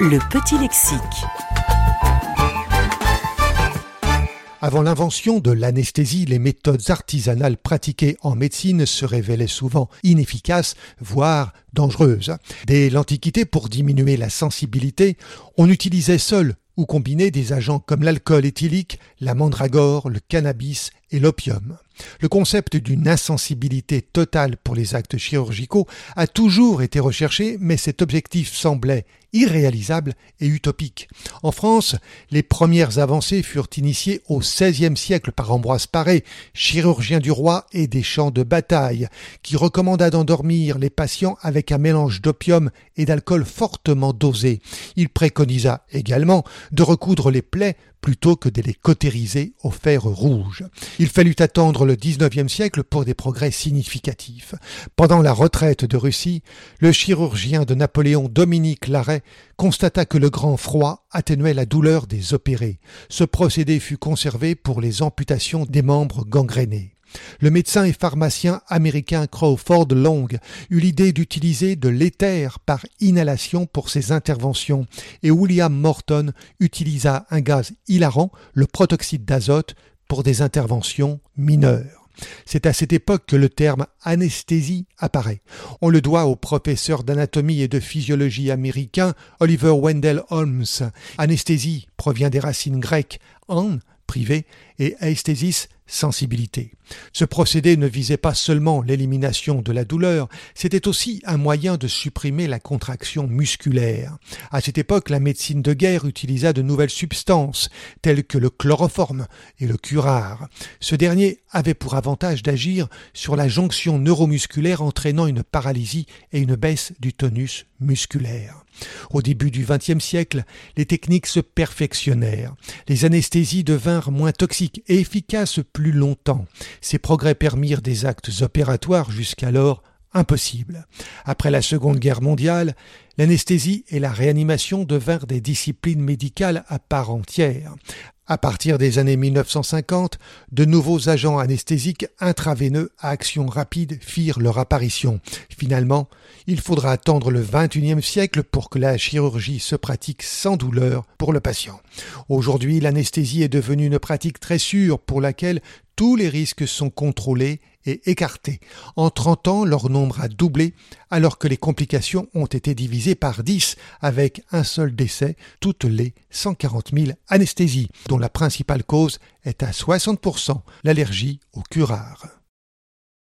Le petit lexique. Avant l'invention de l'anesthésie, les méthodes artisanales pratiquées en médecine se révélaient souvent inefficaces, voire dangereuses. Dès l'Antiquité, pour diminuer la sensibilité, on utilisait seul ou combiné des agents comme l'alcool éthylique, la mandragore, le cannabis et l'opium. Le concept d'une insensibilité totale pour les actes chirurgicaux a toujours été recherché, mais cet objectif semblait irréalisable et utopique. En France, les premières avancées furent initiées au XVIe siècle par Ambroise Paré, chirurgien du roi et des champs de bataille, qui recommanda d'endormir les patients avec un mélange d'opium et d'alcool fortement dosé. Il préconisa également de recoudre les plaies plutôt que de les cautériser au fer rouge. Il fallut attendre le XIXe siècle pour des progrès significatifs. Pendant la retraite de Russie, le chirurgien de Napoléon Dominique Larrey constata que le grand froid atténuait la douleur des opérés. Ce procédé fut conservé pour les amputations des membres gangrénés. Le médecin et pharmacien américain Crawford Long eut l'idée d'utiliser de l'éther par inhalation pour ses interventions et William Morton utilisa un gaz hilarant, le protoxyde d'azote, pour des interventions mineures. C'est à cette époque que le terme anesthésie apparaît. On le doit au professeur d'anatomie et de physiologie américain Oliver Wendell Holmes. Anesthésie provient des racines grecques an, privé, et aesthésis, sensibilité. Ce procédé ne visait pas seulement l'élimination de la douleur, c'était aussi un moyen de supprimer la contraction musculaire. À cette époque, la médecine de guerre utilisa de nouvelles substances, telles que le chloroforme et le curare. Ce dernier avait pour avantage d'agir sur la jonction neuromusculaire entraînant une paralysie et une baisse du tonus musculaire. Au début du XXe siècle, les techniques se perfectionnèrent. Les anesthésies devinrent moins toxiques et efficaces plus longtemps. Ces progrès permirent des actes opératoires jusqu'alors impossibles. Après la Seconde Guerre mondiale, l'anesthésie et la réanimation devinrent des disciplines médicales à part entière. À partir des années 1950, de nouveaux agents anesthésiques intraveineux à action rapide firent leur apparition. Finalement, il faudra attendre le XXIe siècle pour que la chirurgie se pratique sans douleur pour le patient. Aujourd'hui, l'anesthésie est devenue une pratique très sûre pour laquelle tous les risques sont contrôlés et écartés. En 30 ans, leur nombre a doublé, alors que les complications ont été divisées par 10, avec un seul décès toutes les 140 000 anesthésies, dont la principale cause est à 60% l'allergie au curare.